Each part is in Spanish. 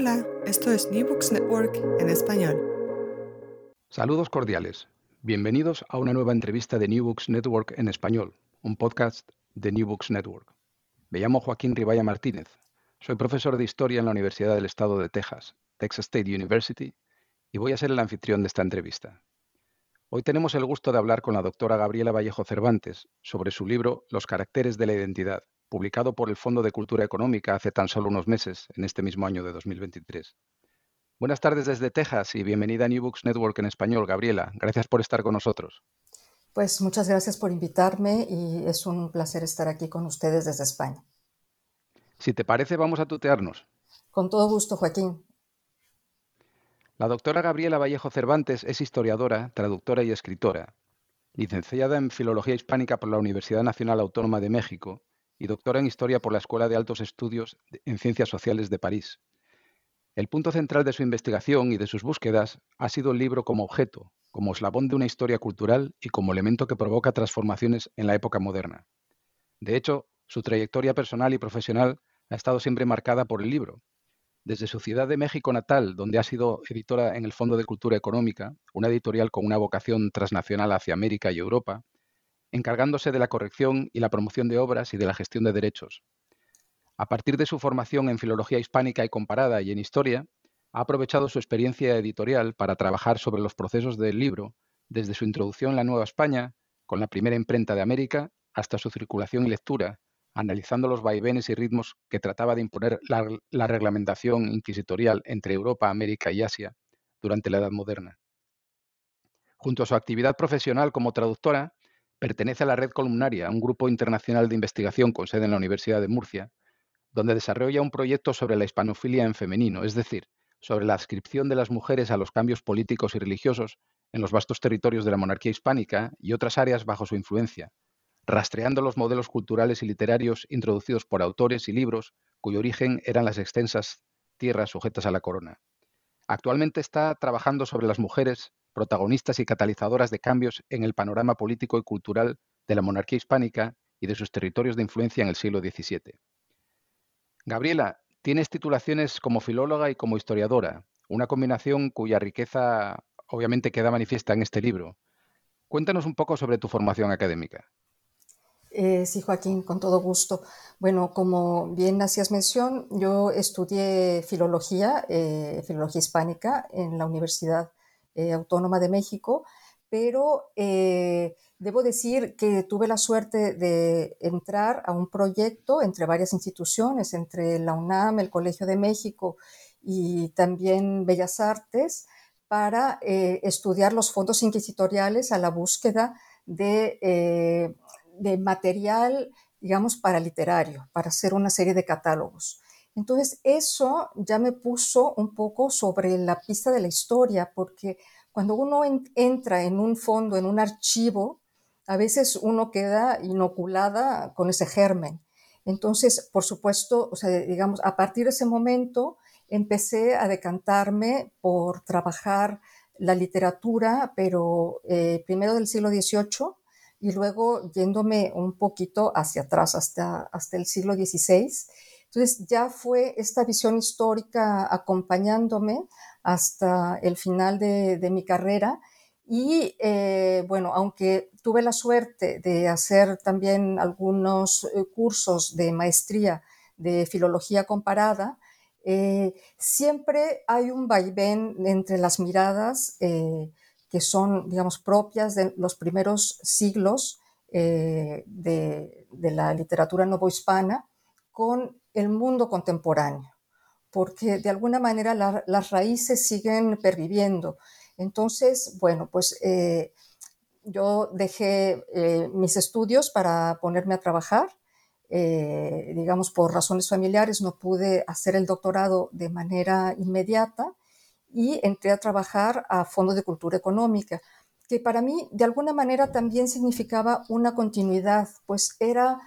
Hola, esto es New Books Network en español. Saludos cordiales. Bienvenidos a una nueva entrevista de New Books Network en español, un podcast de New Books Network. Me llamo Joaquín Ribaya Martínez. Soy profesor de historia en la Universidad del Estado de Texas, Texas State University, y voy a ser el anfitrión de esta entrevista. Hoy tenemos el gusto de hablar con la doctora Gabriela Vallejo Cervantes sobre su libro Los caracteres de la identidad, publicado por el Fondo de Cultura Económica hace tan solo unos meses, en este mismo año de 2023. Buenas tardes desde Texas y bienvenida a New Books Network en español, Gabriela. Gracias por estar con nosotros. Pues muchas gracias por invitarme y es un placer estar aquí con ustedes desde España. Si te parece, vamos a tutearnos. Con todo gusto, Joaquín. La doctora Gabriela Vallejo Cervantes es historiadora, traductora y escritora, licenciada en Filología Hispánica por la Universidad Nacional Autónoma de México y doctora en Historia por la Escuela de Altos Estudios en Ciencias Sociales de París. El punto central de su investigación y de sus búsquedas ha sido el libro como objeto, como eslabón de una historia cultural y como elemento que provoca transformaciones en la época moderna. De hecho, su trayectoria personal y profesional ha estado siempre marcada por el libro. Desde su ciudad de México natal, donde ha sido editora en el Fondo de Cultura Económica, una editorial con una vocación transnacional hacia América y Europa, encargándose de la corrección y la promoción de obras y de la gestión de derechos. A partir de su formación en filología hispánica y comparada y en historia, ha aprovechado su experiencia editorial para trabajar sobre los procesos del libro, desde su introducción en la Nueva España, con la primera imprenta de América, hasta su circulación y lectura, analizando los vaivenes y ritmos que trataba de imponer la, la reglamentación inquisitorial entre Europa, América y Asia durante la Edad Moderna. Junto a su actividad profesional como traductora, Pertenece a la Red Columnaria, un grupo internacional de investigación con sede en la Universidad de Murcia, donde desarrolla un proyecto sobre la hispanofilia en femenino, es decir, sobre la adscripción de las mujeres a los cambios políticos y religiosos en los vastos territorios de la monarquía hispánica y otras áreas bajo su influencia, rastreando los modelos culturales y literarios introducidos por autores y libros cuyo origen eran las extensas tierras sujetas a la corona. Actualmente está trabajando sobre las mujeres protagonistas y catalizadoras de cambios en el panorama político y cultural de la monarquía hispánica y de sus territorios de influencia en el siglo XVII. Gabriela, tienes titulaciones como filóloga y como historiadora, una combinación cuya riqueza obviamente queda manifiesta en este libro. Cuéntanos un poco sobre tu formación académica. Eh, sí, Joaquín, con todo gusto. Bueno, como bien hacías mención, yo estudié filología, eh, filología hispánica en la Universidad eh, Autónoma de México, pero debo decir que tuve la suerte de entrar a un proyecto entre varias instituciones, entre la UNAM, el Colegio de México y también Bellas Artes, para estudiar los fondos inquisitoriales a la búsqueda de, de material, digamos, para literario, para hacer una serie de catálogos. Entonces, eso ya me puso un poco sobre la pista de la historia, porque cuando uno entra en un fondo, en un archivo, a veces uno queda inoculada con ese germen. Entonces, por supuesto, o sea, digamos, a partir de ese momento empecé a decantarme por trabajar la literatura, pero eh, primero del siglo XVIII y luego yéndome un poquito hacia atrás, hasta, hasta el siglo XVI entonces ya fue esta visión histórica acompañándome hasta el final de, mi carrera. Y eh, bueno, aunque tuve la suerte de hacer también algunos eh, cursos de maestría de filología comparada, eh, siempre hay un vaivén entre las miradas que son, digamos, propias de los primeros siglos de, de, la literatura novohispana con el mundo contemporáneo, porque de alguna manera las raíces siguen perviviendo. Entonces, bueno, pues eh, yo dejé eh, mis estudios para ponerme a trabajar. Eh, digamos, por razones familiares no pude hacer el doctorado de manera inmediata y entré a trabajar a Fondo de Cultura Económica, que para mí de alguna manera también significaba una continuidad, pues era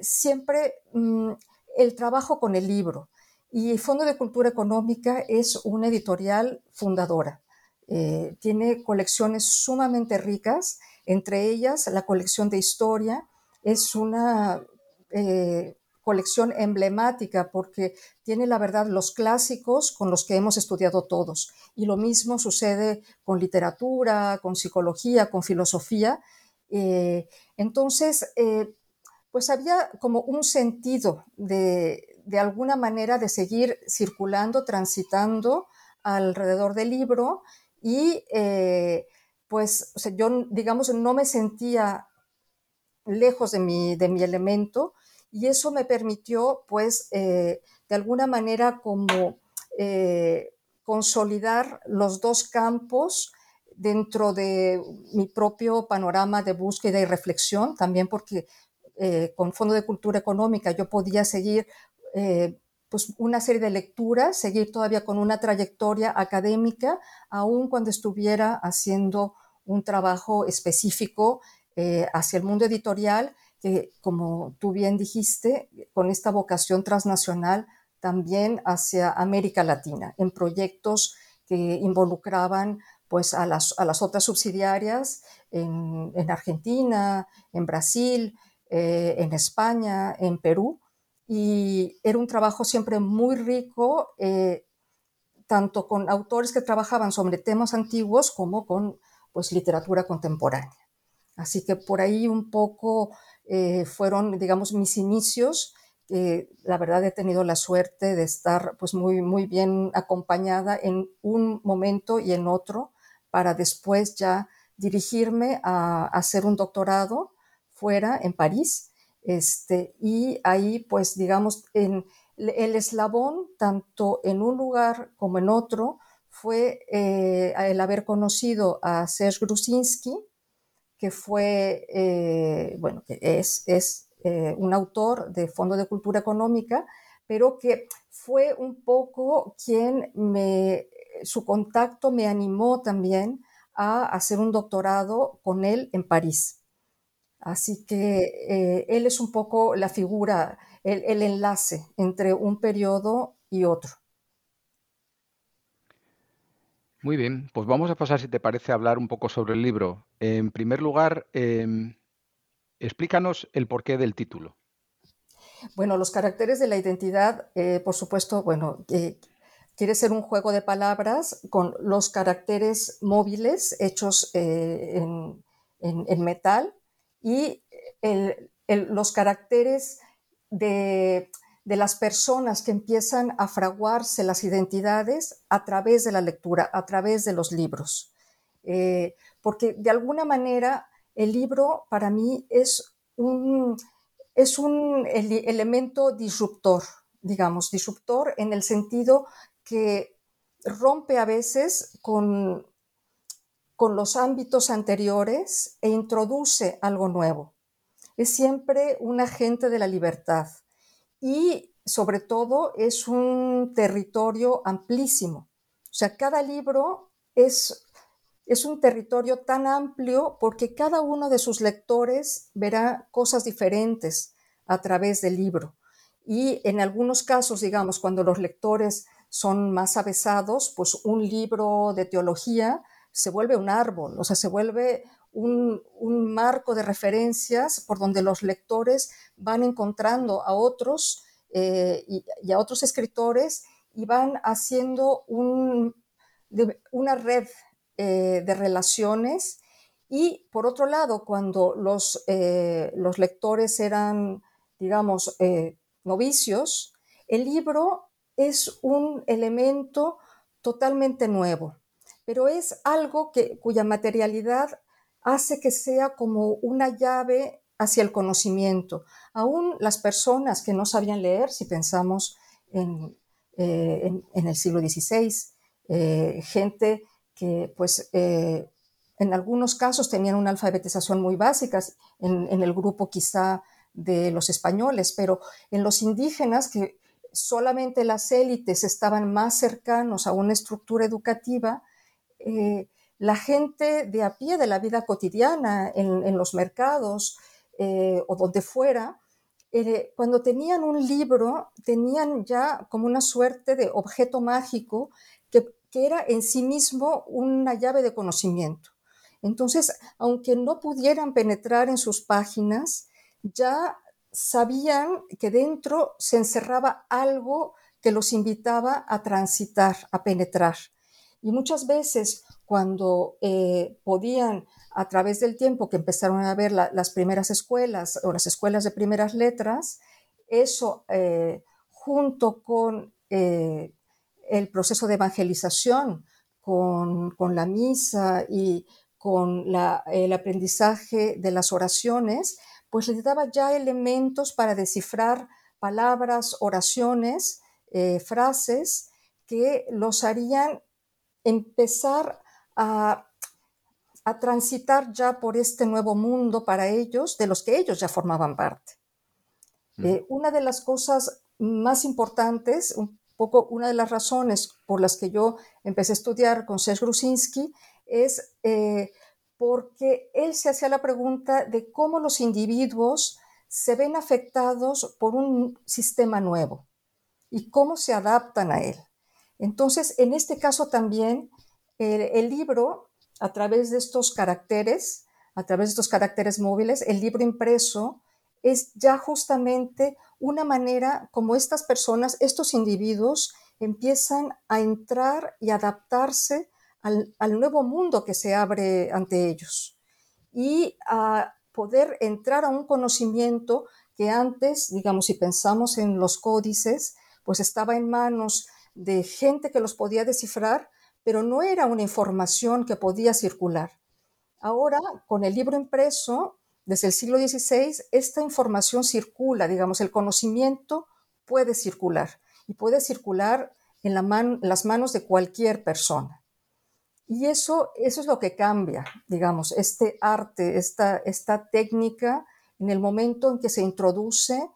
siempre mm, el trabajo con el libro. Y Fondo de Cultura Económica es una editorial fundadora. Eh, tiene colecciones sumamente ricas, entre ellas la colección de historia es una eh, colección emblemática porque tiene la verdad los clásicos con los que hemos estudiado todos. Y lo mismo sucede con literatura, con psicología, con filosofía. Eh, entonces, eh, pues había como un sentido de, de alguna manera de seguir circulando, transitando alrededor del libro y eh, pues yo, digamos, no me sentía lejos de mi, de mi elemento y eso me permitió, pues, eh, de alguna manera como eh, consolidar los dos campos dentro de mi propio panorama de búsqueda y reflexión, también porque con Fondo de Cultura Económica yo podía seguir pues una serie de lecturas, seguir todavía con una trayectoria académica, aun cuando estuviera haciendo un trabajo específico eh, hacia el mundo editorial, que como tú bien dijiste, con esta vocación transnacional también hacia América Latina, en proyectos que involucraban pues a las, otras subsidiarias en, Argentina, en Brasil, eh, en España, en Perú, y era un trabajo siempre muy rico, eh, tanto con autores que trabajaban sobre temas antiguos como con pues, literatura contemporánea. Así que por ahí un poco eh, fueron, digamos, mis inicios. la verdad he tenido la suerte de estar pues, muy, muy bien acompañada en un momento y en otro para después ya dirigirme a hacer un doctorado fuera en París este, y ahí, pues, digamos, en el eslabón, tanto en un lugar como en otro, fue eh, el haber conocido a Serge Grusinski, que fue, eh, bueno, que es, es eh, un autor de Fondo de Cultura Económica, pero que fue un poco quien me, su contacto me animó también a hacer un doctorado con él en París. Así que eh, él es un poco la figura, el, enlace entre un periodo y otro. Muy bien, pues vamos a pasar, si te parece, a hablar un poco sobre el libro. En primer lugar, em, explícanos el porqué del título. Bueno, los caracteres de la identidad, eh, por supuesto, bueno, eh, quiere ser un juego de palabras con los caracteres móviles hechos en, metal y los caracteres de, las personas que empiezan a fraguarse las identidades a través de la lectura, a través de los libros. Eh, porque de alguna manera el libro para mí es un, es un elemento disruptor, digamos, disruptor en el sentido que rompe a veces con con los ámbitos anteriores e introduce algo nuevo. Es siempre un agente de la libertad y sobre todo es un territorio amplísimo. O sea, cada libro es, es un territorio tan amplio porque cada uno de sus lectores verá cosas diferentes a través del libro. Y en algunos casos, digamos, cuando los lectores son más avesados, pues un libro de teología se vuelve un árbol, o sea, se vuelve un, marco de referencias por donde los lectores van encontrando a otros eh, y, a otros escritores y van haciendo una red eh, de relaciones. Y por otro lado, cuando los, eh, los lectores eran, digamos, novicios, el libro es un elemento totalmente nuevo pero es algo que, cuya materialidad hace que sea como una llave hacia el conocimiento. Aún las personas que no sabían leer, si pensamos en, eh, el siglo XVI, eh, gente que pues eh, en algunos casos tenían una alfabetización muy básica, en, en, el grupo quizá de los españoles, pero en los indígenas que solamente las élites estaban más cercanos a una estructura educativa, eh, la gente de a pie de la vida cotidiana, en, los mercados eh, o donde fuera, eh, cuando tenían un libro, tenían ya como una suerte de objeto mágico que, que era en sí mismo una llave de conocimiento. Entonces, aunque no pudieran penetrar en sus páginas, ya sabían que dentro se encerraba algo que los invitaba a transitar, a penetrar. Y muchas veces cuando eh, podían, a través del tiempo que empezaron a ver las primeras escuelas o las escuelas de primeras letras, eso eh, junto con eh, el proceso de evangelización, con, con la misa y con el aprendizaje de las oraciones, pues les daba ya elementos para descifrar palabras, oraciones, frases que los harían empezar a, transitar ya por este nuevo mundo para ellos, de los que ellos ya formaban parte. Mm. Eh, una de las cosas más importantes, un poco una de las razones por las que yo empecé a estudiar con Serge Grusinski, es eh, porque él se hacía la pregunta de cómo los individuos se ven afectados por un sistema nuevo y cómo se adaptan a él. Entonces, en este caso también, el, libro, a través de estos caracteres, a través de estos caracteres móviles, el libro impreso es ya justamente una manera como estas personas, estos individuos, empiezan a entrar y adaptarse al, nuevo mundo que se abre ante ellos. Y a poder entrar a un conocimiento que antes, digamos, si pensamos en los códices, pues estaba en manos de gente que los podía descifrar, pero no era una información que podía circular. Ahora, con el libro impreso, desde el siglo XVI, esta información circula, digamos, el conocimiento puede circular y puede circular en las manos de cualquier persona. Y eso, eso es lo que cambia, digamos, este arte, esta, esta técnica, en el momento en que se introduce,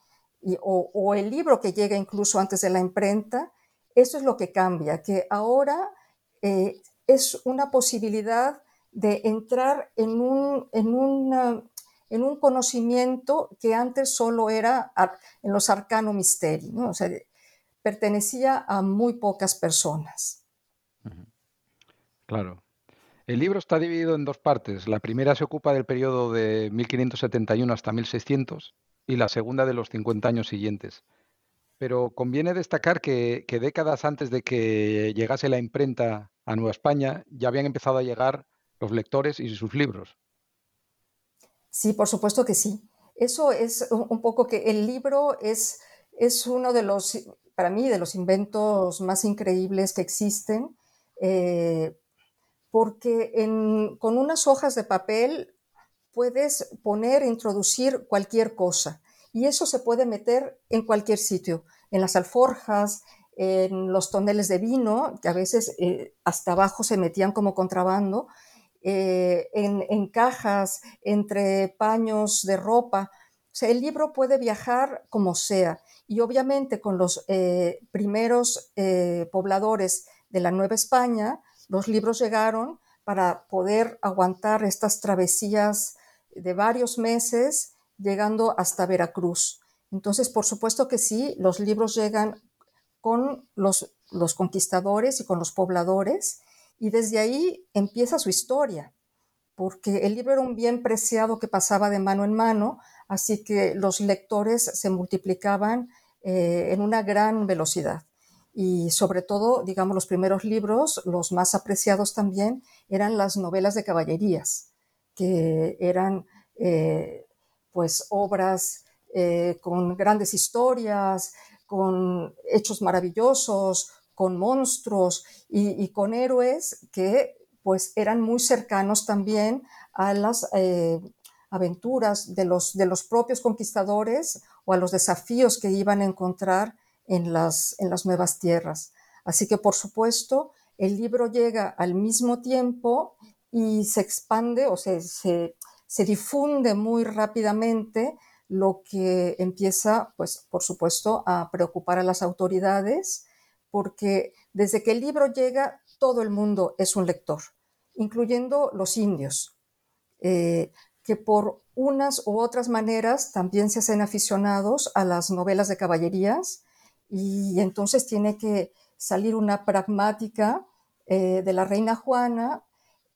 o, el libro que llega incluso antes de la imprenta, eso es lo que cambia, que ahora eh, es una posibilidad de entrar en un, en, en un conocimiento que antes solo era en los arcano misteri, o sea, pertenecía a muy pocas personas. Claro. El libro está dividido en dos partes. La primera se ocupa del periodo de 1571 hasta 1600 y la segunda de los 50 años siguientes. Pero conviene destacar que, décadas antes de que llegase la imprenta a Nueva España ya habían empezado a llegar los lectores y sus libros. Sí, por supuesto que sí. Eso es un poco que el libro es, es uno de los, para mí, de los inventos más increíbles que existen. Eh, porque con unas hojas de papel puedes poner, introducir cualquier cosa y eso se puede meter en cualquier sitio, en las alforjas, en los toneles de vino, que a veces eh, hasta abajo se metían como contrabando, eh, en, cajas, entre paños de ropa. O sea, el libro puede viajar como sea. Y obviamente con los eh, primeros pobladores de la Nueva España, los libros llegaron para poder aguantar estas travesías de varios meses llegando hasta Veracruz. Entonces, por supuesto que sí, los libros llegan con los, los conquistadores y con los pobladores y desde ahí empieza su historia, porque el libro era un bien preciado que pasaba de mano en mano, así que los lectores se multiplicaban eh, en una gran velocidad y sobre todo, digamos, los primeros libros, los más apreciados también, eran las novelas de caballerías, que eran eh, pues obras eh, con grandes historias, con hechos maravillosos, con monstruos y, con héroes que pues eran muy cercanos también a las eh, aventuras de los, de los propios conquistadores o a los desafíos que iban a encontrar en las, en las nuevas tierras. Así que, por supuesto, el libro llega al mismo tiempo y se expande o se, se, difunde muy rápidamente, lo que empieza, pues, por supuesto, a preocupar a las autoridades, porque desde que el libro llega, todo el mundo es un lector, incluyendo los indios, eh, que por unas u otras maneras también se hacen aficionados a las novelas de caballerías y entonces tiene que salir una pragmática eh, de la reina Juana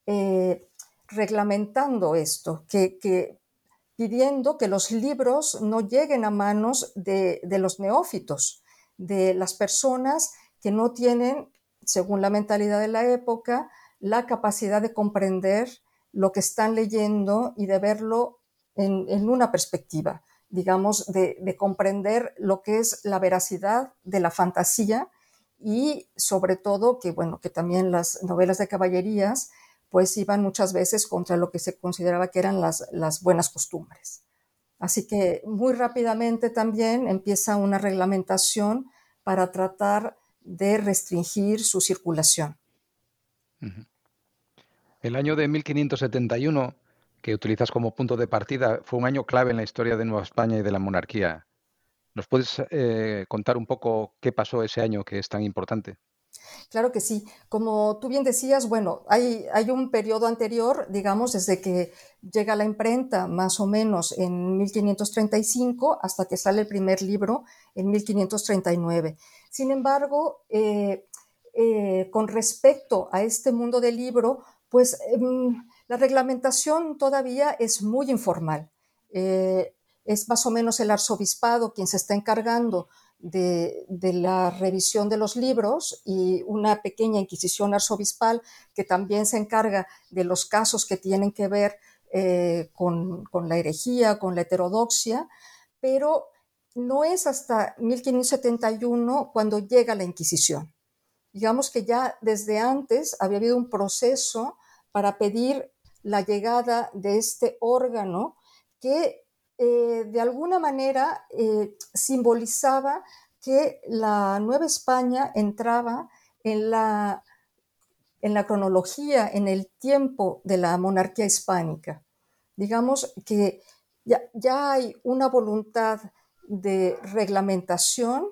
eh, reglamentando esto, que, pidiendo que los libros no lleguen a manos de, los neófitos, de las personas que no tienen, según la mentalidad de la época, la capacidad de comprender lo que están leyendo y de verlo en, una perspectiva, digamos, de, de, comprender lo que es la veracidad de la fantasía y sobre todo que, bueno, que también las novelas de caballerías pues iban muchas veces contra lo que se consideraba que eran las, las buenas costumbres. Así que muy rápidamente también empieza una reglamentación para tratar de restringir su circulación. El año de 1571, que utilizas como punto de partida, fue un año clave en la historia de Nueva España y de la monarquía. ¿Nos puedes eh, contar un poco qué pasó ese año que es tan importante? Claro que sí. Como tú bien decías, bueno, hay, hay, un periodo anterior, digamos, desde que llega la imprenta, más o menos en 1535, hasta que sale el primer libro en 1539. Sin embargo, eh, eh, con respecto a este mundo del libro, pues em, la reglamentación todavía es muy informal. Eh, es más o menos el arzobispado quien se está encargando de, la revisión de los libros y una pequeña inquisición arzobispal que también se encarga de los casos que tienen que ver eh, con, la herejía, con la heterodoxia, pero no es hasta 1571 cuando llega la Inquisición. Digamos que ya desde antes había habido un proceso para pedir la llegada de este órgano que eh, de alguna manera eh, simbolizaba que la Nueva España entraba en la, en la cronología, en el tiempo de la monarquía hispánica. Digamos que ya, ya hay una voluntad de reglamentación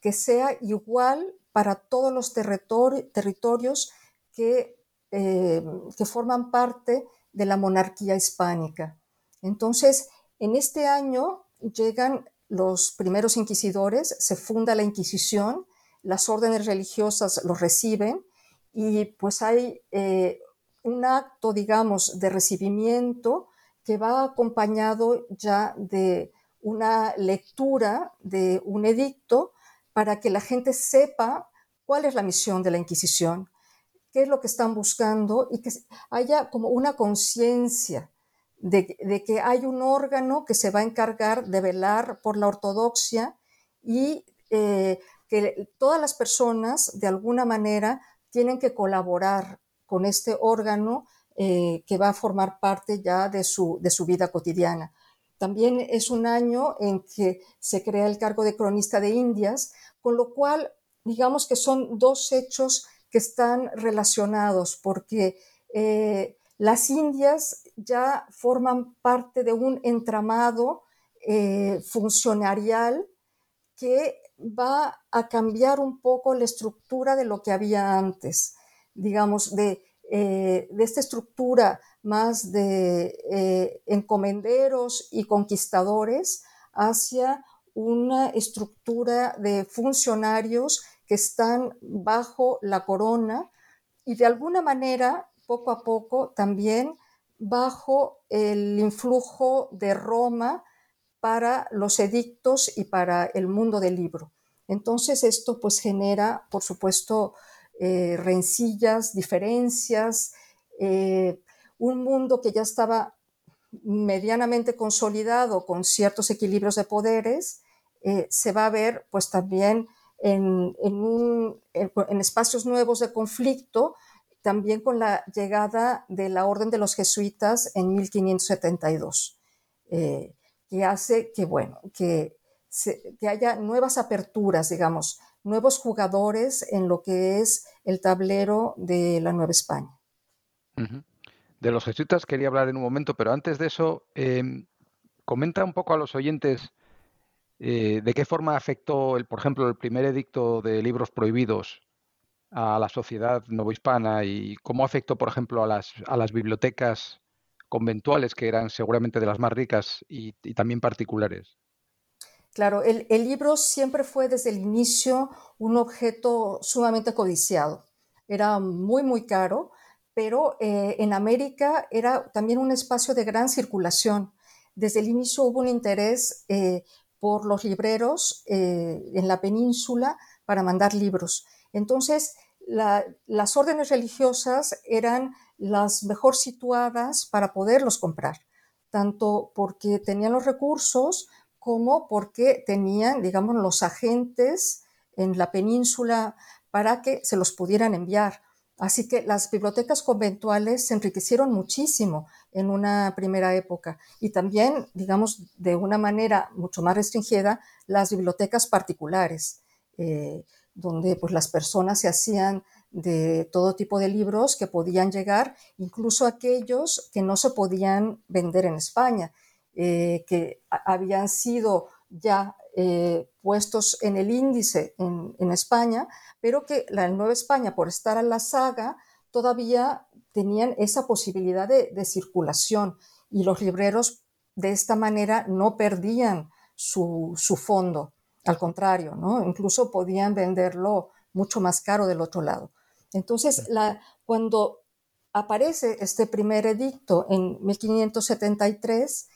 que sea igual para todos los territorios que, eh, que forman parte de la monarquía hispánica. Entonces, en este año llegan los primeros inquisidores, se funda la Inquisición, las órdenes religiosas los reciben y pues hay eh, un acto, digamos, de recibimiento que va acompañado ya de una lectura de un edicto para que la gente sepa cuál es la misión de la Inquisición, qué es lo que están buscando y que haya como una conciencia de, que hay un órgano que se va a encargar de velar por la ortodoxia y eh, que todas las personas de alguna manera tienen que colaborar con este órgano eh, que va a formar parte ya de su, de su vida cotidiana. También es un año en que se crea el cargo de cronista de Indias, con lo cual digamos que son dos hechos que están relacionados, porque eh, las Indias ya forman parte de un entramado eh, funcionarial que va a cambiar un poco la estructura de lo que había antes, digamos, de, eh, esta estructura más de eh, encomenderos y conquistadores hacia una estructura de funcionarios que están bajo la corona y de alguna manera, poco a poco, también bajo el influjo de Roma para los edictos y para el mundo del libro. Entonces esto pues genera, por supuesto, eh, rencillas, diferencias, eh, un mundo que ya estaba medianamente consolidado con ciertos equilibrios de poderes, eh, se va a ver pues también en, en espacios nuevos de conflicto también con la llegada de la Orden de los Jesuitas en 1572, eh, que hace que, bueno, que, que haya nuevas aperturas, digamos, nuevos jugadores en lo que es el tablero de la Nueva España. De los jesuitas quería hablar en un momento, pero antes de eso, em, comenta un poco a los oyentes eh, de qué forma afectó, el, por ejemplo, el primer edicto de libros prohibidos a la sociedad novohispana y cómo afectó, por ejemplo, a las, a las bibliotecas conventuales, que eran seguramente de las más ricas y, también particulares. Claro, el, libro siempre fue desde el inicio un objeto sumamente codiciado. Era muy, muy caro, pero eh, en América era también un espacio de gran circulación. desde el inicio hubo un interés eh, por los libreros eh, en la península para mandar libros. Entonces, las órdenes religiosas eran las mejor situadas para poderlos comprar, tanto porque tenían los recursos como porque tenían, digamos, los agentes en la península para que se los pudieran enviar. Así que las bibliotecas conventuales se enriquecieron muchísimo en una primera época y también, digamos, de una manera mucho más restringida, las bibliotecas particulares, eh, donde pues, las personas se hacían de todo tipo de libros que podían llegar, incluso aquellos que no se podían vender en España, eh, que habían sido ya eh, puestos en el índice en, España, pero que la Nueva España, por estar en la saga, todavía tenían esa posibilidad de, circulación. Y los libreros de esta manera no perdían su, fondo, al contrario, ¿no? incluso podían venderlo mucho más caro del otro lado. Entonces, cuando aparece este primer edicto en 1573,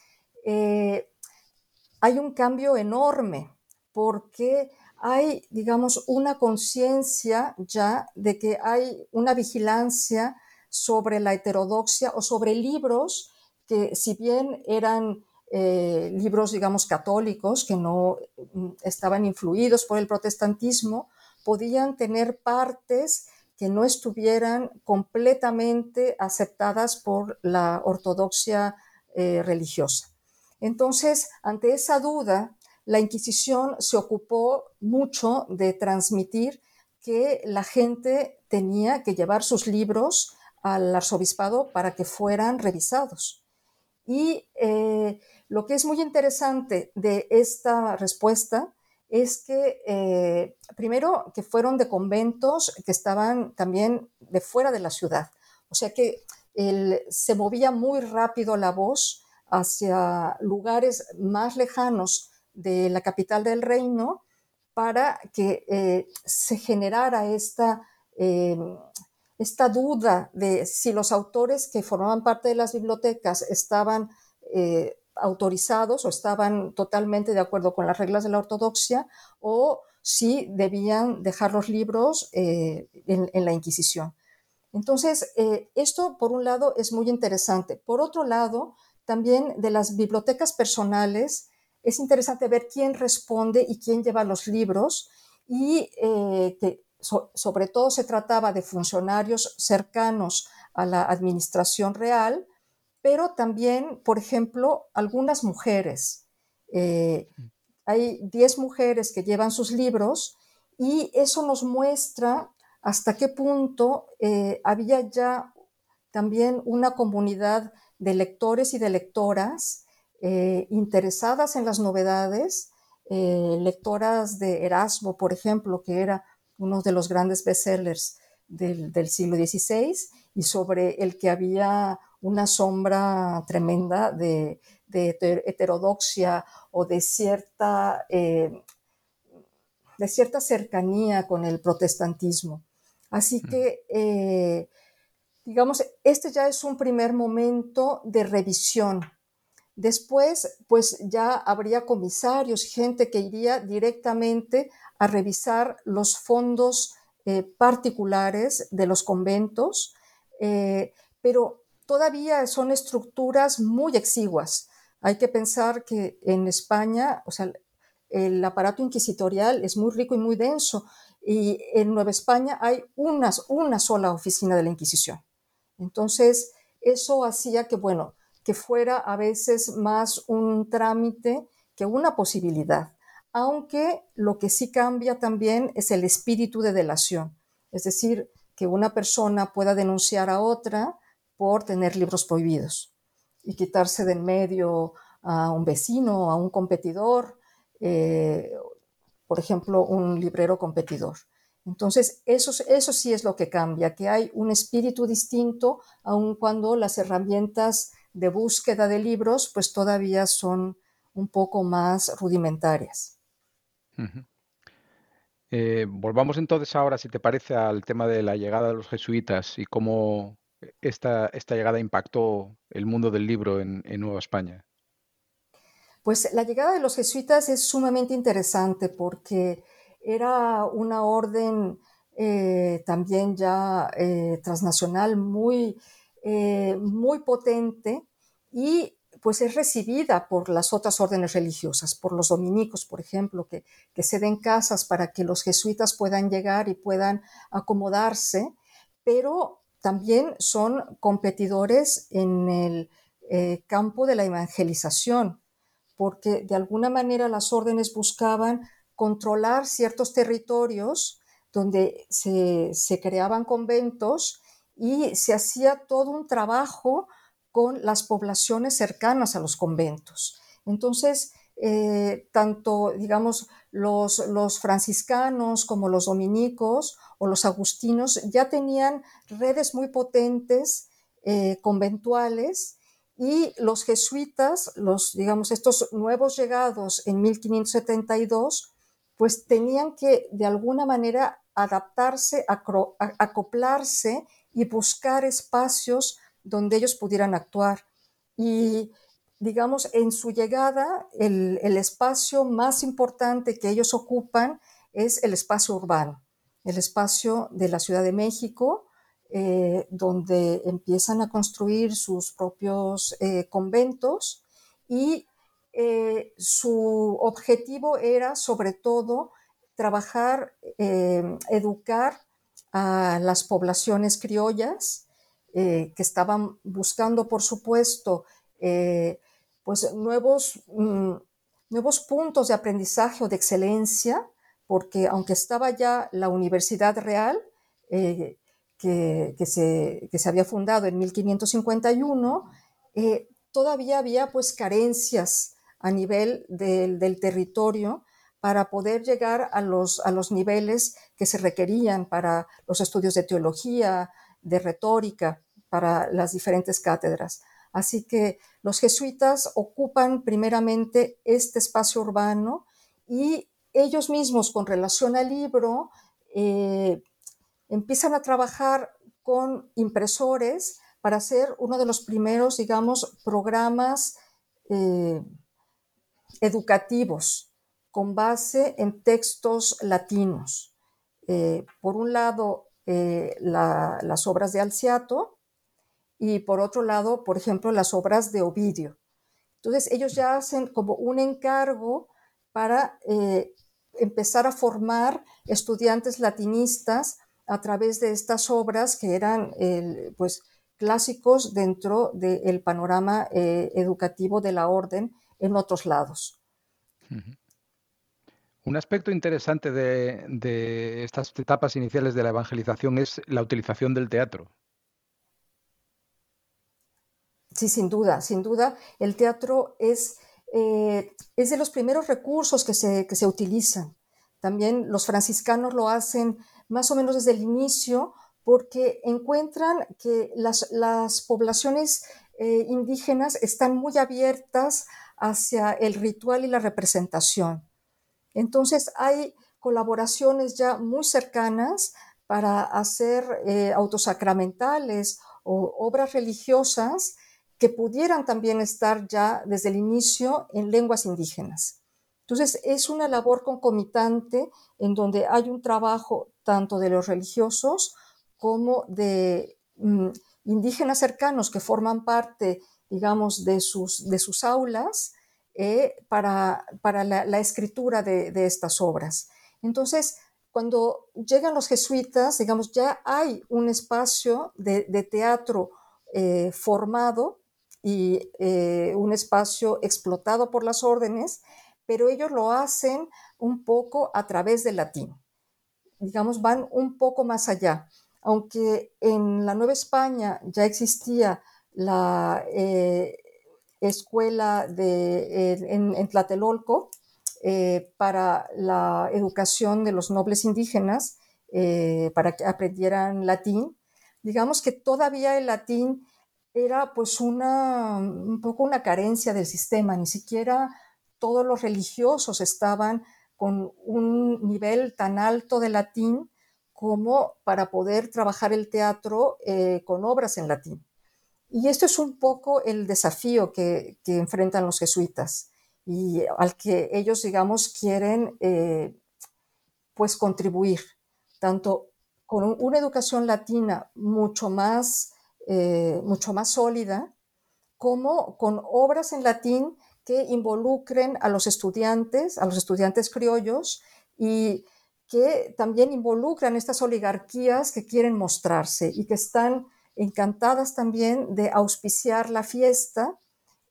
hay un cambio enorme porque hay, digamos, una conciencia ya de que hay una vigilancia sobre la heterodoxia o sobre libros que si bien eran eh, libros, digamos, católicos, que no mm, estaban influidos por el protestantismo, podían tener partes que no estuvieran completamente aceptadas por la ortodoxia eh, religiosa. Entonces, ante esa duda, la Inquisición se ocupó mucho de transmitir que la gente tenía que llevar sus libros al arzobispado para que fueran revisados. Y eh, lo que es muy interesante de esta respuesta es que, eh, primero, que fueron de conventos que estaban también de fuera de la ciudad. O sea que se movía muy rápido la voz hacia lugares más lejanos de la capital del reino para que eh, se generara esta, eh, esta duda de si los autores que formaban parte de las bibliotecas estaban autorizados o estaban totalmente de acuerdo con las reglas de la ortodoxia o si debían dejar los libros en, en, la Inquisición. Entonces, esto por un lado es muy interesante. Por otro lado, también de las bibliotecas personales, es interesante ver quién responde y quién lleva los libros y eh, que sobre todo se trataba de funcionarios cercanos a la administración real, pero también, por ejemplo, algunas mujeres. Eh, hay 10 mujeres que llevan sus libros y eso nos muestra hasta qué punto eh, había ya también una comunidad de lectores y de lectoras eh, interesadas en las novedades, lectoras de Erasmo, por ejemplo, que era uno de los grandes bestsellers del, del siglo XVI y sobre el que había una sombra tremenda de, heterodoxia o de cierta, eh, de cierta cercanía con el protestantismo. Así mm. que digamos, este ya es un primer momento de revisión. Después, pues ya habría comisarios, gente que iría directamente a revisar los fondos eh, particulares de los conventos, eh, pero todavía son estructuras muy exiguas. Hay que pensar que en España, o sea, el aparato inquisitorial es muy rico y muy denso, y en Nueva España hay una sola oficina de la Inquisición. Entonces, eso hacía que, bueno, que fuera a veces más un trámite que una posibilidad, aunque lo que sí cambia también es el espíritu de delación, es decir, que una persona pueda denunciar a otra por tener libros prohibidos y quitarse de en medio a un vecino, a un competidor, eh, por ejemplo, un librero competidor. Entonces, eso, eso sí es lo que cambia, que hay un espíritu distinto, aun cuando las herramientas de búsqueda de libros pues todavía son un poco más rudimentarias. Eh, volvamos entonces ahora, si te parece, al tema de la llegada de los jesuitas y cómo esta, llegada impactó el mundo del libro en Nueva España. Pues la llegada de los jesuitas es sumamente interesante porque era una orden eh, también ya eh, transnacional muy, eh, muy potente y pues es recibida por las otras órdenes religiosas, por los dominicos, por ejemplo, que, que se den casas para que los jesuitas puedan llegar y puedan acomodarse, pero también son competidores en el campo de la evangelización, porque de alguna manera las órdenes buscaban controlar ciertos territorios donde se, creaban conventos y se hacía todo un trabajo con las poblaciones cercanas a los conventos. Entonces, eh, tanto, digamos, los, los, franciscanos como los dominicos o los agustinos ya tenían redes muy potentes eh, conventuales y los jesuitas, los, digamos, estos nuevos llegados en 1572, pues tenían que de alguna manera adaptarse, acoplarse y buscar espacios donde ellos pudieran actuar. Y digamos, en su llegada, el, espacio más importante que ellos ocupan es el espacio urbano, el espacio de la Ciudad de México, eh, donde empiezan a construir sus propios eh, conventos y eh, su objetivo era sobre todo trabajar, educar a las poblaciones criollas que estaban buscando, por supuesto, pues nuevos, mm, nuevos puntos de aprendizaje o de excelencia, porque aunque estaba ya la Universidad Real, que, se, que, se, había fundado en 1551, todavía había pues carencias a nivel del, territorio para poder llegar a los, a los niveles que se requerían para los estudios de teología, de retórica, para las diferentes cátedras. Así que los jesuitas ocupan primeramente este espacio urbano y ellos mismos con relación al libro eh, empiezan a trabajar con impresores para hacer uno de los primeros, digamos, programas eh, educativos con base en textos latinos. Eh, por un lado, las obras de Alciato y por otro lado, por ejemplo, las obras de Ovidio. Entonces, ellos ya hacen como un encargo para eh, empezar a formar estudiantes latinistas a través de estas obras que eran pues, clásicos dentro del panorama educativo de la orden en otros lados. Un aspecto interesante de, estas etapas iniciales de la evangelización es la utilización del teatro. Sí, sin duda, sin duda. El teatro es, eh, es de los primeros recursos que se, que se, utilizan. También los franciscanos lo hacen más o menos desde el inicio porque encuentran que las, las poblaciones eh, indígenas están muy abiertas hacia el ritual y la representación. Entonces hay colaboraciones ya muy cercanas para hacer eh, autosacramentales o obras religiosas que pudieran también estar ya desde el inicio en lenguas indígenas. Entonces es una labor concomitante en donde hay un trabajo tanto de los religiosos como de mm, indígenas cercanos que forman parte digamos, de sus, de sus aulas eh, para, para la, escritura de, estas obras. Entonces, cuando llegan los jesuitas, digamos, ya hay un espacio de, teatro eh, formado y eh, un espacio explotado por las órdenes, pero ellos lo hacen un poco a través del latín. Digamos, van un poco más allá. Aunque en la Nueva España ya existía la eh, escuela eh, en, Tlatelolco eh, para la educación de los nobles indígenas, para que aprendieran latín. Digamos que todavía el latín era pues una, un poco una carencia del sistema, ni siquiera todos los religiosos estaban con un nivel tan alto de latín como para poder trabajar el teatro con obras en latín. Y esto es un poco el desafío que, enfrentan los jesuitas, y al que ellos, digamos, quieren eh, pues contribuir, tanto con una educación latina mucho más, eh, mucho más sólida, como con obras en latín que involucren a los estudiantes, a los estudiantes criollos y que también involucran estas oligarquías que quieren mostrarse y que están encantadas también de auspiciar la fiesta,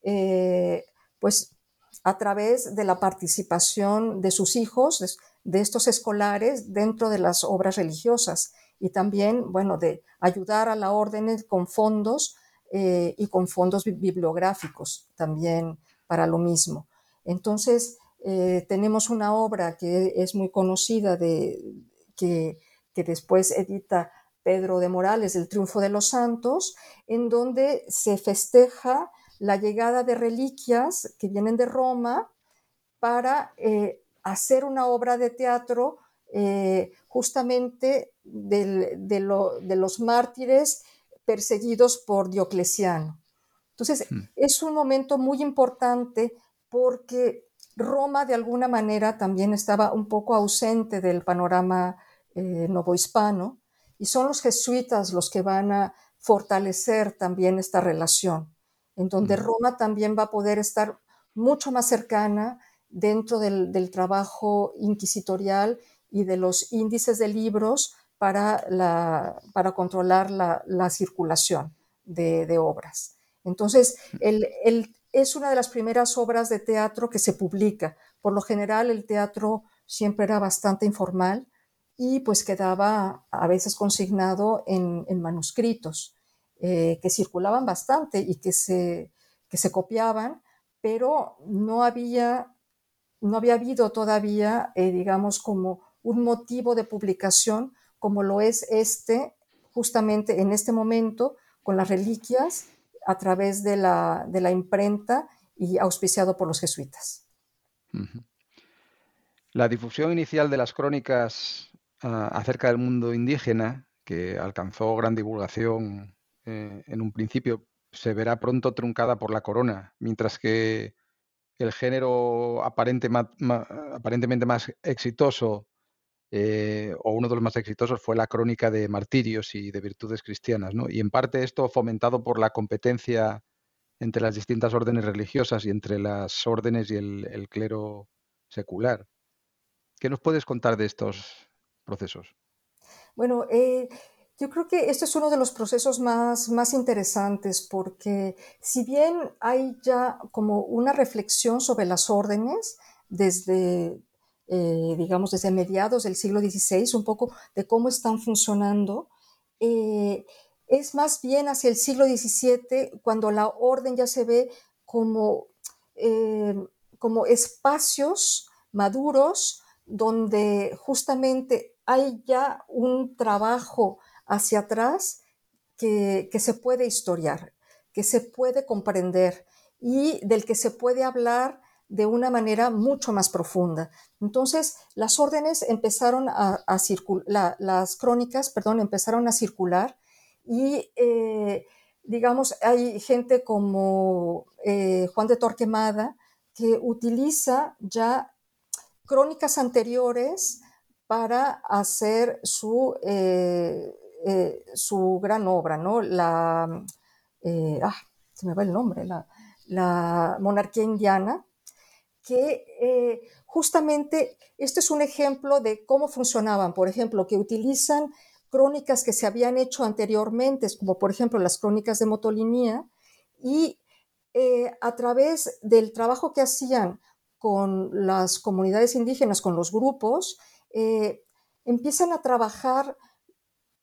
eh, pues a través de la participación de sus hijos, de, estos escolares dentro de las obras religiosas y también, bueno, de ayudar a la orden con fondos eh, y con fondos bibliográficos también para lo mismo. Entonces, eh, tenemos una obra que es muy conocida de, que, que después edita Pedro de Morales, El Triunfo de los Santos, en donde se festeja la llegada de reliquias que vienen de Roma para eh, hacer una obra de teatro eh, justamente de, los mártires perseguidos por Diocleciano. Entonces, hmm. es un momento muy importante porque Roma de alguna manera también estaba un poco ausente del panorama eh, novohispano y son los jesuitas los que van a fortalecer también esta relación, en donde Roma también va a poder estar mucho más cercana dentro del, trabajo inquisitorial y de los índices de libros para, la, para controlar la, circulación de, obras. Entonces, es una de las primeras obras de teatro que se publica. Por lo general, el teatro siempre era bastante informal y pues quedaba a veces consignado en, manuscritos eh, que circulaban bastante y que se, se copiaban, pero no había, no había habido todavía, eh, digamos, como un motivo de publicación como lo es este, justamente en este momento, con las reliquias a través de la, de la imprenta y auspiciado por los jesuitas. La difusión inicial de las crónicas acerca del mundo indígena, que alcanzó gran divulgación eh, en un principio, se verá pronto truncada por la corona, mientras que el género aparentemente más exitoso eh, o uno de los más exitosos fue la crónica de martirios y de virtudes cristianas, ¿no? Y en parte esto fomentado por la competencia entre las distintas órdenes religiosas y entre las órdenes y el clero secular. ¿Qué nos puedes contar de estos procesos? Bueno, eh, yo creo que este es uno de los procesos más, más interesantes porque si bien hay ya como una reflexión sobre las órdenes desde, eh, digamos, desde mediados del siglo XVI, un poco de cómo están funcionando, eh, es más bien hacia el siglo XVII cuando la orden ya se ve como, como espacios maduros donde justamente hay ya un trabajo hacia atrás que, se puede historiar, que se puede comprender y del que se puede hablar de una manera mucho más profunda. Entonces, las órdenes empezaron a, circular, las crónicas, perdón, empezaron a circular y, eh, digamos, hay gente como eh, Juan de Torquemada que utiliza ya crónicas anteriores para hacer su, eh, su gran obra, ¿no? La, ah, se me va el nombre, la, monarquía indiana, que justamente este es un ejemplo de cómo funcionaban, por ejemplo, que utilizan crónicas que se habían hecho anteriormente, como por ejemplo las crónicas de Motolinía, y a través del trabajo que hacían con las comunidades indígenas, con los grupos, eh, empiezan a trabajar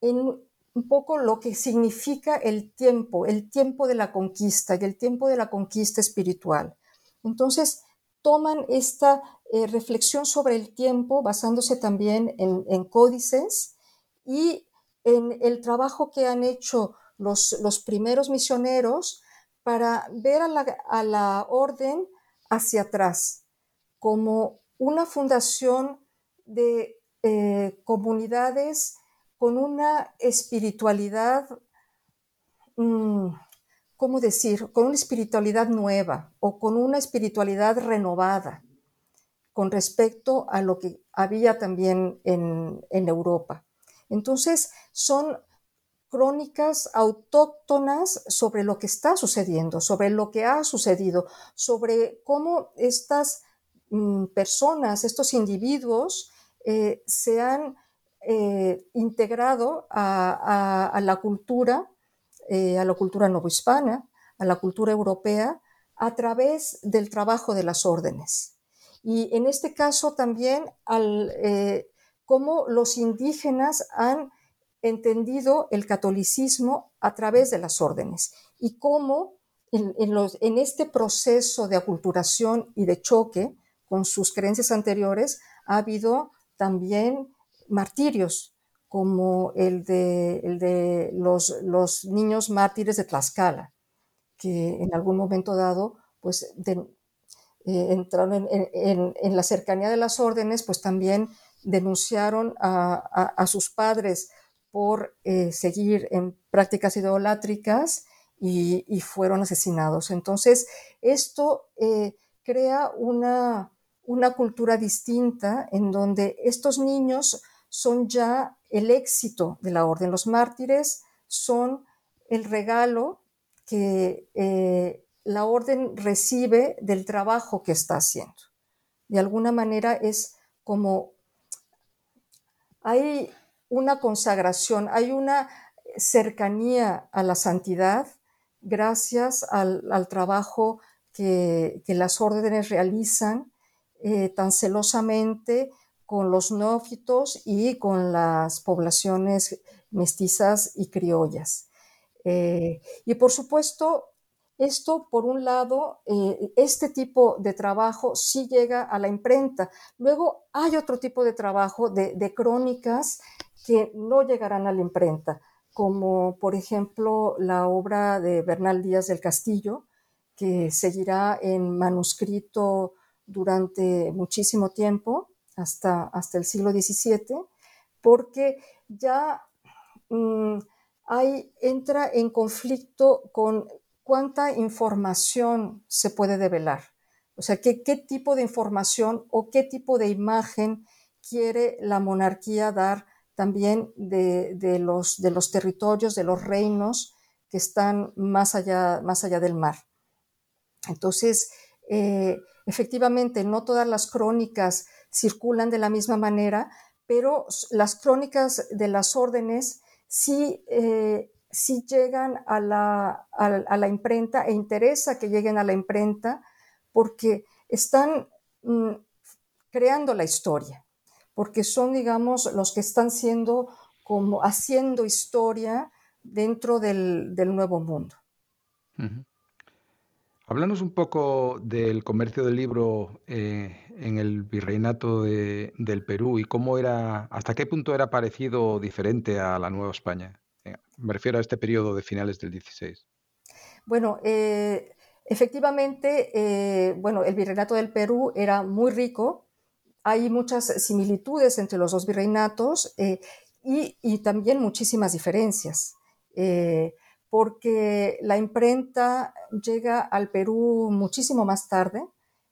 en un poco lo que significa el tiempo, el tiempo de la conquista y el tiempo de la conquista espiritual. Entonces, toman esta eh, reflexión sobre el tiempo basándose también en, códices y en el trabajo que han hecho los, los primeros misioneros para ver a la, a la orden hacia atrás como una fundación de eh, comunidades con una espiritualidad mm, ¿cómo decir?, con una espiritualidad nueva o con una espiritualidad renovada con respecto a lo que había también en, Europa. Entonces, son crónicas autóctonas sobre lo que está sucediendo, sobre lo que ha sucedido, sobre cómo estas mm, personas, estos individuos, eh, se han eh, integrado a, la cultura, eh, a la cultura novohispana, a la cultura europea, a través del trabajo de las órdenes. Y en este caso también al, eh, cómo los indígenas han entendido el catolicismo a través de las órdenes y cómo en, en, este proceso de aculturación y de choque con sus creencias anteriores ha habido también martirios, como el de, el de los, los, niños mártires de Tlaxcala, que en algún momento dado pues, eh, entraron en, la cercanía de las órdenes, pues también denunciaron a, sus padres por eh, seguir en prácticas idolátricas y, fueron asesinados. Entonces, esto eh, crea una, una cultura distinta en donde estos niños son ya el éxito de la orden. Los mártires son el regalo que la orden recibe del trabajo que está haciendo. De alguna manera es como hay una consagración, hay una cercanía a la santidad gracias al, trabajo que, las órdenes realizan eh, tan celosamente con los nófitos y con las poblaciones mestizas y criollas. Eh, y por supuesto, esto, por un lado, eh, este tipo de trabajo sí llega a la imprenta. Luego hay otro tipo de trabajo de, crónicas que no llegarán a la imprenta, como por ejemplo la obra de Bernal Díaz del Castillo, que seguirá en manuscrito durante muchísimo tiempo, hasta, hasta el siglo XVII, porque ya mm, entra en conflicto con cuánta información se puede develar. O sea, ¿qué, qué tipo de información o qué tipo de imagen quiere la monarquía dar también de, los, de los territorios, de los reinos que están más allá, más allá del mar. Entonces, eh, efectivamente, no todas las crónicas circulan de la misma manera, pero las crónicas de las órdenes sí eh, si llegan a la, a, la, imprenta e interesa que lleguen a la imprenta porque están mm, creando la historia, porque son, digamos, los que están siendo como haciendo historia dentro del, nuevo mundo. Háblanos un poco del comercio del libro eh, en el virreinato del Perú y cómo era, hasta qué punto era parecido o diferente a la Nueva España. Eh, me refiero a este periodo de finales del 16. Bueno, eh, efectivamente, bueno, el virreinato del Perú era muy rico. Hay muchas similitudes entre los dos virreinatos y, también muchísimas diferencias, porque la imprenta llega al Perú muchísimo más tarde.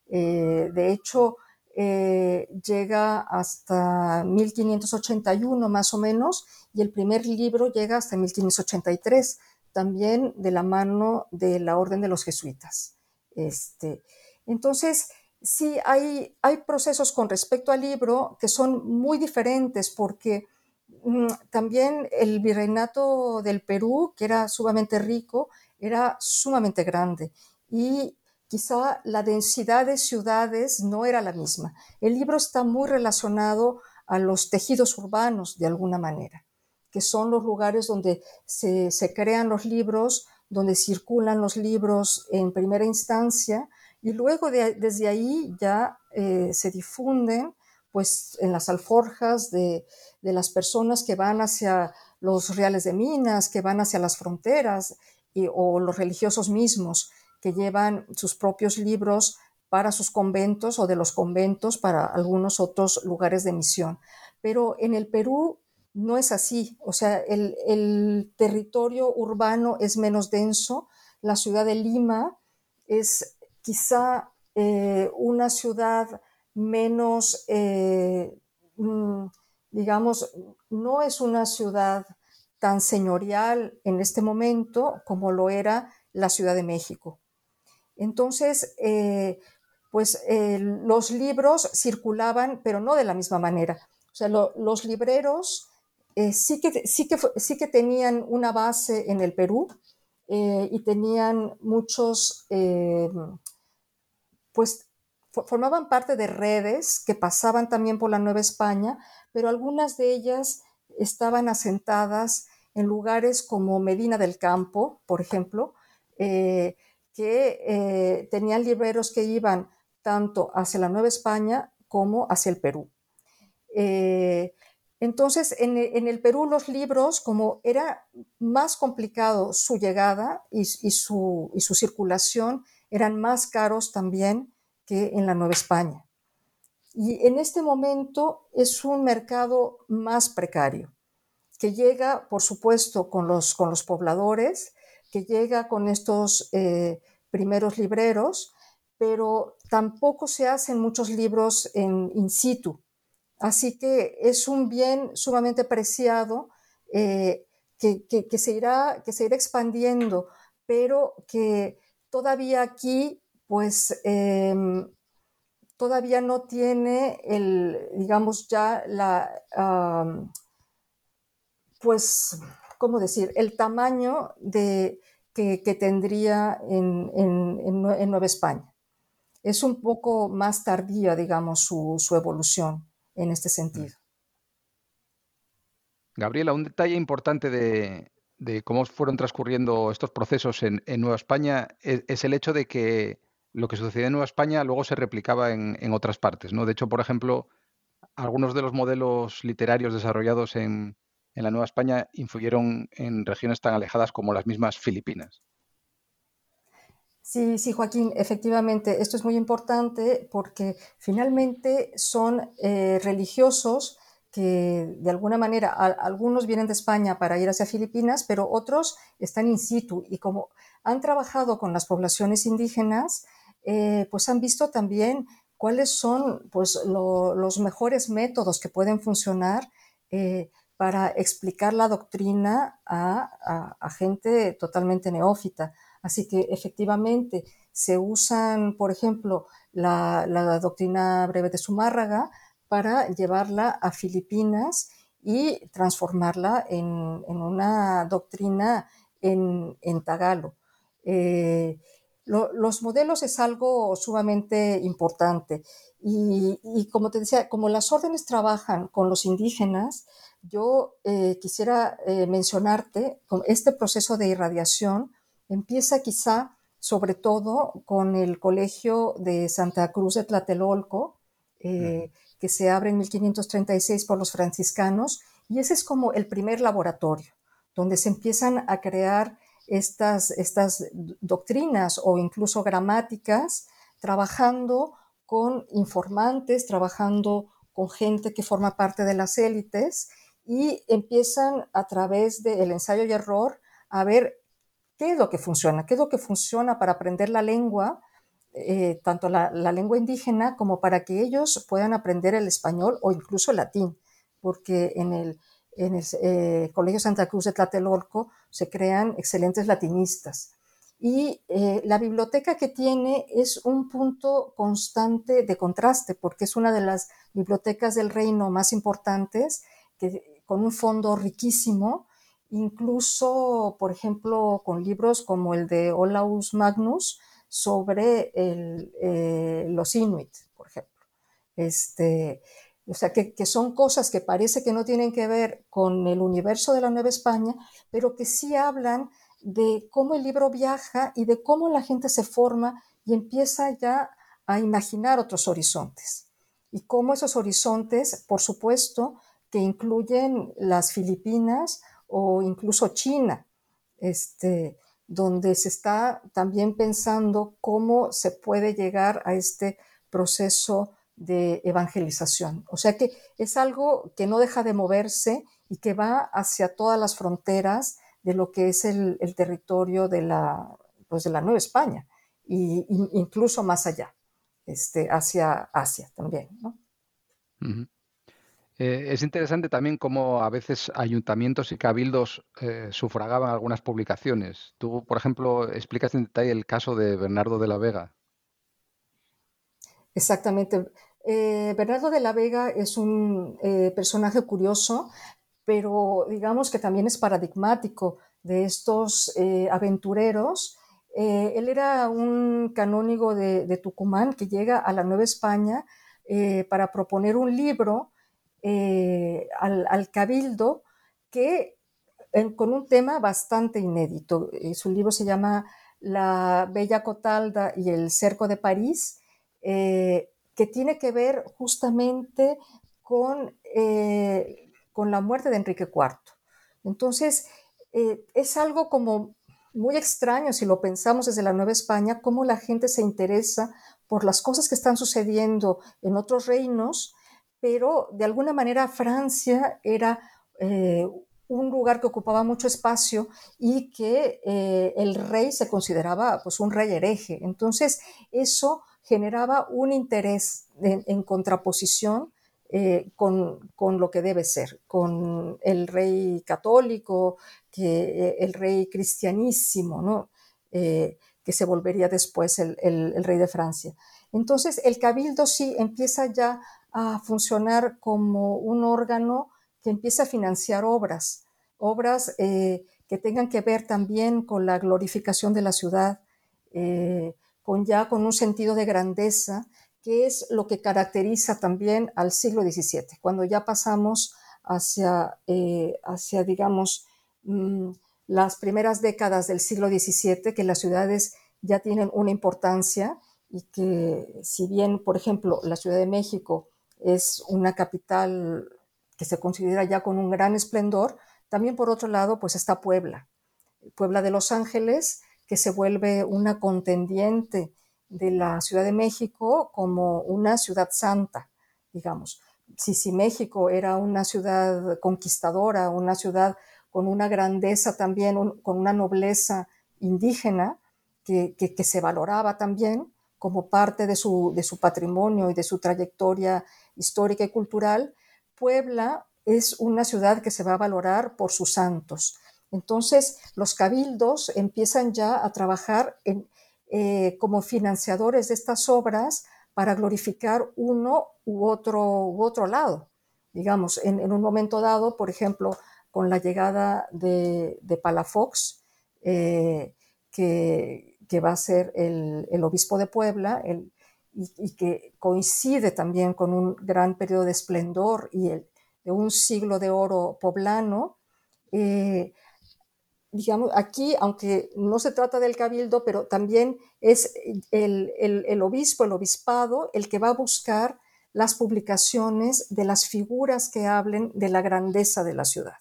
de hecho, eh, llega hasta 1581 más o menos y el primer libro llega hasta 1583, también de la mano de la Orden de los Jesuitas. Este, entonces, sí hay, hay procesos con respecto al libro que son muy diferentes porque también el virreinato del Perú, que era sumamente rico, era sumamente grande y quizá la densidad de ciudades no era la misma. El libro está muy relacionado a los tejidos urbanos de alguna manera, que son los lugares donde se, crean los libros, donde circulan los libros en primera instancia y luego desde ahí ya eh, se difunden pues en las alforjas de, las personas que van hacia los reales de minas, que van hacia las fronteras o los religiosos mismos que llevan sus propios libros para sus conventos o de los conventos para algunos otros lugares de misión. Pero en el Perú no es así, o sea, el, territorio urbano es menos denso, la ciudad de Lima es quizá eh, una ciudad menos, eh, mm, digamos, no es una ciudad tan señorial en este momento como lo era la Ciudad de México. Entonces, eh, pues los libros circulaban, pero no de la misma manera. O sea, los libreros sí, que, sí, que, sí que tenían una base en el Perú, eh, y tenían muchos, eh, pues formaban parte de redes que pasaban también por la Nueva España, pero algunas de ellas estaban asentadas en lugares como Medina del Campo, por ejemplo, eh, que tenían libreros que iban tanto hacia la Nueva España como hacia el Perú. Entonces, en, el Perú los libros, como era más complicado su llegada y, su, circulación, eran más caros también que en la Nueva España. Y en este momento es un mercado más precario, que llega, por supuesto, con los, pobladores, que llega con estos eh, primeros libreros, pero tampoco se hacen muchos libros en in situ, Así que es un bien sumamente preciado eh, que, se irá, que se irá expandiendo, pero que todavía aquí, pues, em, todavía no tiene el, digamos, ya la, pues, ¿cómo decir?, el tamaño de, que, tendría en, Nueva España. Es un poco más tardía, digamos, su evolución en este sentido. Gabriela, un detalle importante de, cómo fueron transcurriendo estos procesos en, Nueva España es, el hecho de que lo que sucedía en Nueva España luego se replicaba en, otras partes. ¿no? De hecho, por ejemplo, algunos de los modelos literarios desarrollados en, la Nueva España influyeron en regiones tan alejadas como las mismas Filipinas. Sí, sí, Joaquín, efectivamente, esto es muy importante porque finalmente son eh, religiosos que de alguna manera algunos vienen de España para ir hacia Filipinas, pero otros están in situ y como han trabajado con las poblaciones indígenas, eh, pues han visto también cuáles son pues, los mejores métodos que pueden funcionar eh, para explicar la doctrina a gente totalmente neófita. Así que efectivamente se usan, por ejemplo, la, doctrina breve de Zumárraga para llevarla a Filipinas y transformarla en, una doctrina en, tagalo. Eh, los modelos es algo sumamente importante. Y, como te decía, como las órdenes trabajan con los indígenas, yo eh, quisiera eh, mencionarte este proceso de irradiación Empieza quizá sobre todo con el Colegio de Santa Cruz de Tlatelolco, eh, que se abre en 1536 por los franciscanos, y ese es como el primer laboratorio, donde se empiezan a crear estas, estas doctrinas o incluso gramáticas, trabajando con informantes, trabajando con gente que forma parte de las élites, y empiezan a través del ensayo y error a ver qué es lo que funciona, qué es lo que funciona para aprender la lengua, eh, tanto la, lengua indígena como para que ellos puedan aprender el español o incluso el latín, porque en el, eh, Colegio Santa Cruz de Tlatelolco se crean excelentes latinistas. Y eh, la biblioteca que tiene es un punto constante de contraste, porque es una de las bibliotecas del reino más importantes, que, con un fondo riquísimo, incluso, por ejemplo, con libros como el de Olaus Magnus sobre eh, los Inuit, por ejemplo. Este, o sea, que, son cosas que parece que no tienen que ver con el universo de la Nueva España, pero que sí hablan de cómo el libro viaja y de cómo la gente se forma y empieza ya a imaginar otros horizontes. Y cómo esos horizontes, por supuesto, que incluyen las Filipinas o incluso China, este, donde se está también pensando cómo se puede llegar a este proceso de evangelización. O sea que es algo que no deja de moverse y que va hacia todas las fronteras de lo que es el, territorio de la, pues, de la Nueva España, e incluso más allá, este, hacia Asia también. Eh, es interesante también cómo a veces ayuntamientos y cabildos eh, sufragaban algunas publicaciones. Tú, por ejemplo, explicas en detalle el caso de Bernardo de la Vega. Exactamente. Eh, Bernardo de la Vega es un personaje curioso, pero digamos que también es paradigmático de estos aventureros. él era un canónigo de, Tucumán que llega a la Nueva España para proponer un libro eh, al, cabildo que con un tema bastante inédito. Eh, su libro se llama La Bella Cotalda y el Cerco de París, eh, que tiene que ver justamente con, con la muerte de Enrique IV. Entonces, es algo como muy extraño si lo pensamos desde la Nueva España, cómo la gente se interesa por las cosas que están sucediendo en otros reinos pero de alguna manera Francia era eh, un lugar que ocupaba mucho espacio y que eh, el rey se consideraba pues, un rey hereje. Entonces, eso generaba un interés en, contraposición eh, con, lo que debe ser, con el rey católico, que, el rey cristianísimo, ¿no? que se volvería después el, rey de Francia. Entonces, el cabildo sí empieza ya a funcionar como un órgano que empieza a financiar obras, obras eh, que tengan que ver también con la glorificación de la ciudad, eh, con ya con un sentido de grandeza, que es lo que caracteriza también al siglo XVII, cuando ya pasamos hacia, eh, hacia digamos, mm, las primeras décadas del siglo XVII, que las ciudades ya tienen una importancia y que si bien, por ejemplo, la Ciudad de México es una capital que se considera ya con un gran esplendor. También por otro lado, pues está Puebla, Puebla de Los Ángeles, que se vuelve una contendiente de la Ciudad de México como una ciudad santa, digamos. Si, si México era una ciudad conquistadora, una ciudad con una grandeza también, con una nobleza indígena que, se valoraba también como parte de su patrimonio y de su trayectoria histórica y cultural, Puebla es una ciudad que se va a valorar por sus santos. Entonces, los cabildos empiezan ya a trabajar eh, como financiadores de estas obras para glorificar uno u otro, u otro lado. Digamos, en, un momento dado, por ejemplo, con la llegada de, Palafox, eh, que, va a ser el, obispo de Puebla, y, que coincide también con un gran periodo de esplendor y de un siglo de oro poblano. Eh, digamos, aquí, aunque no se trata del cabildo, pero también es el, obispo, el obispado, el que va a buscar las publicaciones de las figuras que hablen de la grandeza de la ciudad.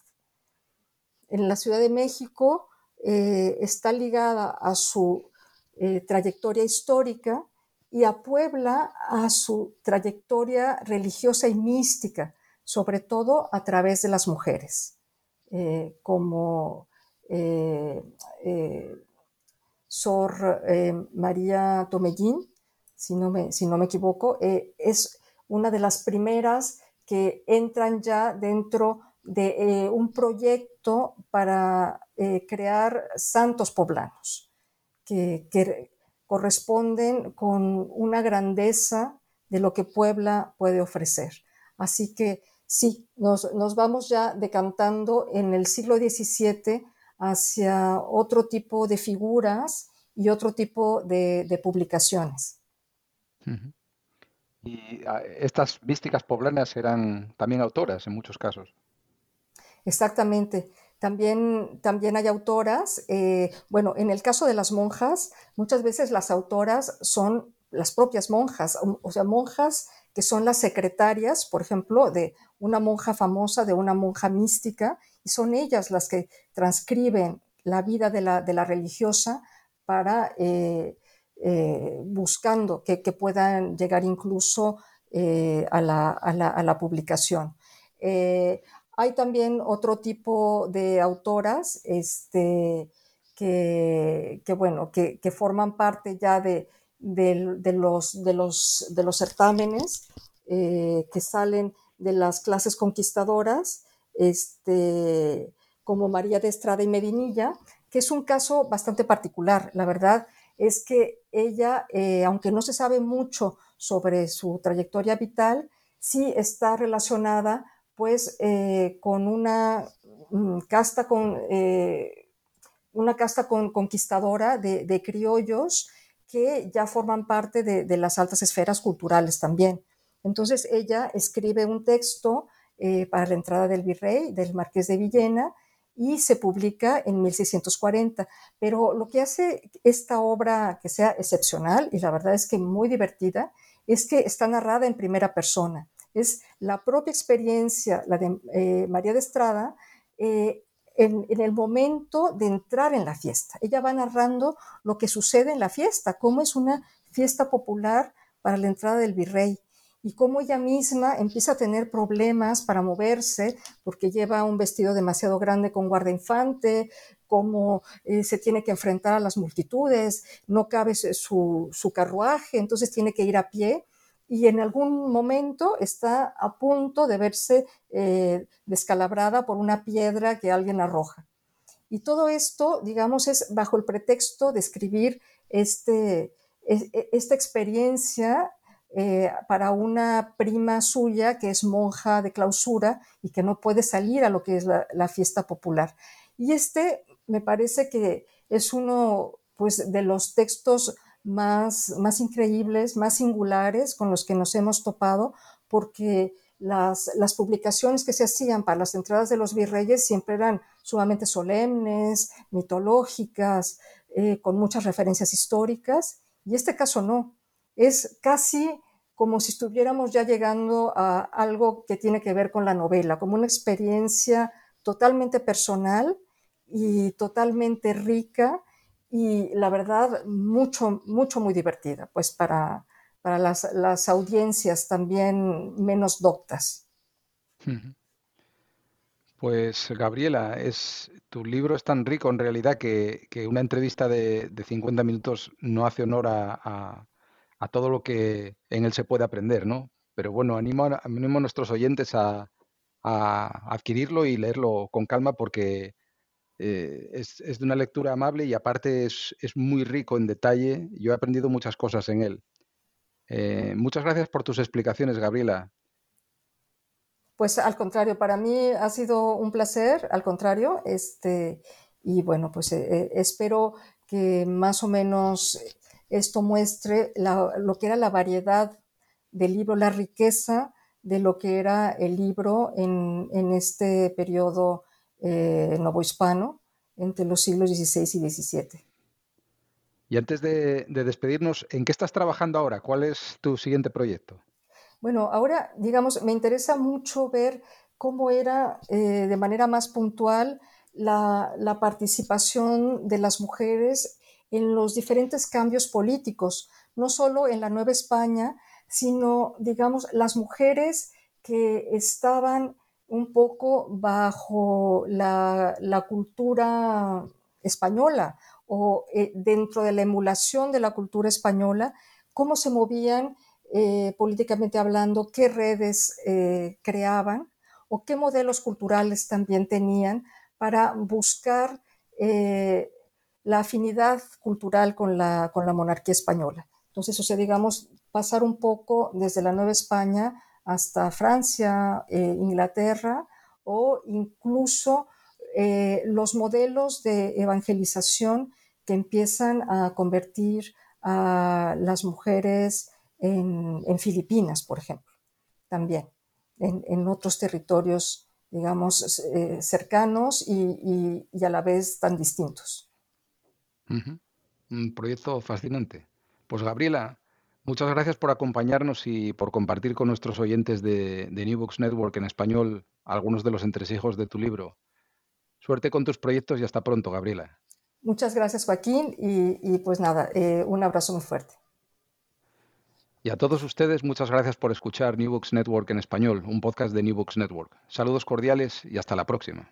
En la Ciudad de México eh, está ligada a su eh, trayectoria histórica y a Puebla a su trayectoria religiosa y mística, sobre todo a través de las mujeres, eh, como Sor María Tomellín, si no me, si no me equivoco, es una de las primeras que entran ya dentro de un proyecto para crear santos poblanos, que, que corresponden con una grandeza de lo que Puebla puede ofrecer. Así que sí, nos, vamos ya decantando en el siglo XVII hacia otro tipo de figuras y otro tipo de, publicaciones. Y ah, estas místicas poblanas eran también autoras en muchos casos. Exactamente. También, también hay autoras, eh, bueno, en el caso de las monjas, muchas veces las autoras son las propias monjas, o sea, monjas que son las secretarias, por ejemplo, de una monja famosa, de una monja mística, y son ellas las que transcriben la vida de la, de la religiosa para eh, eh, buscando que, puedan llegar incluso a la, a, la, a, la, publicación. Hay también otro tipo de autoras este, que, bueno, que, forman parte ya de, los, de, los, de los certámenes eh, que salen de las clases conquistadoras, este, como María de Estrada y Medinilla, que es un caso bastante particular. La verdad es que ella, eh, aunque no se sabe mucho sobre su trayectoria vital, sí está relacionada pues eh, con una mm, casta con una casta conquistadora de, criollos que ya forman parte de, las altas esferas culturales también. Entonces ella escribe un texto eh, para la entrada del virrey, del marqués de Villena, y se publica en 1640. Pero lo que hace esta obra que sea excepcional, y la verdad es que muy divertida, es que está narrada en primera persona. Es la propia experiencia, la de eh, María de Estrada, eh, en, el momento de entrar en la fiesta. Ella va narrando lo que sucede en la fiesta, cómo es una fiesta popular para la entrada del virrey y cómo ella misma empieza a tener problemas para moverse porque lleva un vestido demasiado grande con guardainfante, cómo eh, se tiene que enfrentar a las multitudes, no cabe su, su carruaje, entonces tiene que ir a pie y en algún momento está a punto de verse eh, descalabrada por una piedra que alguien arroja. Y todo esto, digamos, es bajo el pretexto de escribir este, e, e, esta experiencia eh, para una prima suya que es monja de clausura y que no puede salir a lo que es la, la fiesta popular. Y este me parece que es uno pues, de los textos más, más increíbles, más singulares con los que nos hemos topado, porque las, las, publicaciones que se hacían para las entradas de los virreyes siempre eran sumamente solemnes, mitológicas, eh, con muchas referencias históricas, y este caso no. Es casi como si estuviéramos ya llegando a algo que tiene que ver con la novela, como una experiencia totalmente personal y totalmente rica y la verdad mucho, mucho, muy divertida, pues para, para las, las audiencias también menos doctas. Pues Gabriela, es, tu libro es tan rico en realidad que, que una entrevista de, de, 50 minutos no hace honor a, a, todo lo que en él se puede aprender, ¿no? Pero bueno, animo, animo a nuestros oyentes a, a adquirirlo y leerlo con calma porque eh, es, de una lectura amable y aparte es, muy rico en detalle. Yo he aprendido muchas cosas en él. Eh, muchas gracias por tus explicaciones, Gabriela. Pues al contrario, para mí ha sido un placer, al contrario, este, y bueno, pues eh, espero que más o menos esto muestre lo que era la variedad del libro, la riqueza de lo que era el libro en, en este periodo eh, novohispano entre los siglos XVI y XVII. Y antes de, despedirnos, ¿en qué estás trabajando ahora? ¿Cuál es tu siguiente proyecto? Bueno, ahora, digamos, me interesa mucho ver cómo era eh, de manera más puntual la, la, participación de las mujeres en los diferentes cambios políticos, no solo en la Nueva España, sino, digamos, las mujeres que estaban un poco bajo la, cultura española o eh, dentro de la emulación de la cultura española, cómo se movían eh, políticamente hablando, qué redes eh, creaban o qué modelos culturales también tenían para buscar la afinidad cultural con la, con la monarquía española. Entonces, o sea, digamos, pasar un poco desde la Nueva España hasta Francia, eh, Inglaterra o incluso eh, los modelos de evangelización que empiezan a convertir a las mujeres en, Filipinas, por ejemplo, también, en, otros territorios, digamos, eh, cercanos y, a la vez tan distintos. Un proyecto fascinante. Pues Gabriela, Muchas gracias por acompañarnos y por compartir con nuestros oyentes de, New Books Network en español algunos de los entresijos de tu libro. Suerte con tus proyectos y hasta pronto, Gabriela. Muchas gracias, Joaquín, y, pues nada, eh, un abrazo muy fuerte. Y a todos ustedes, muchas gracias por escuchar New Books Network en español, un podcast de New Books Network. Saludos cordiales y hasta la próxima.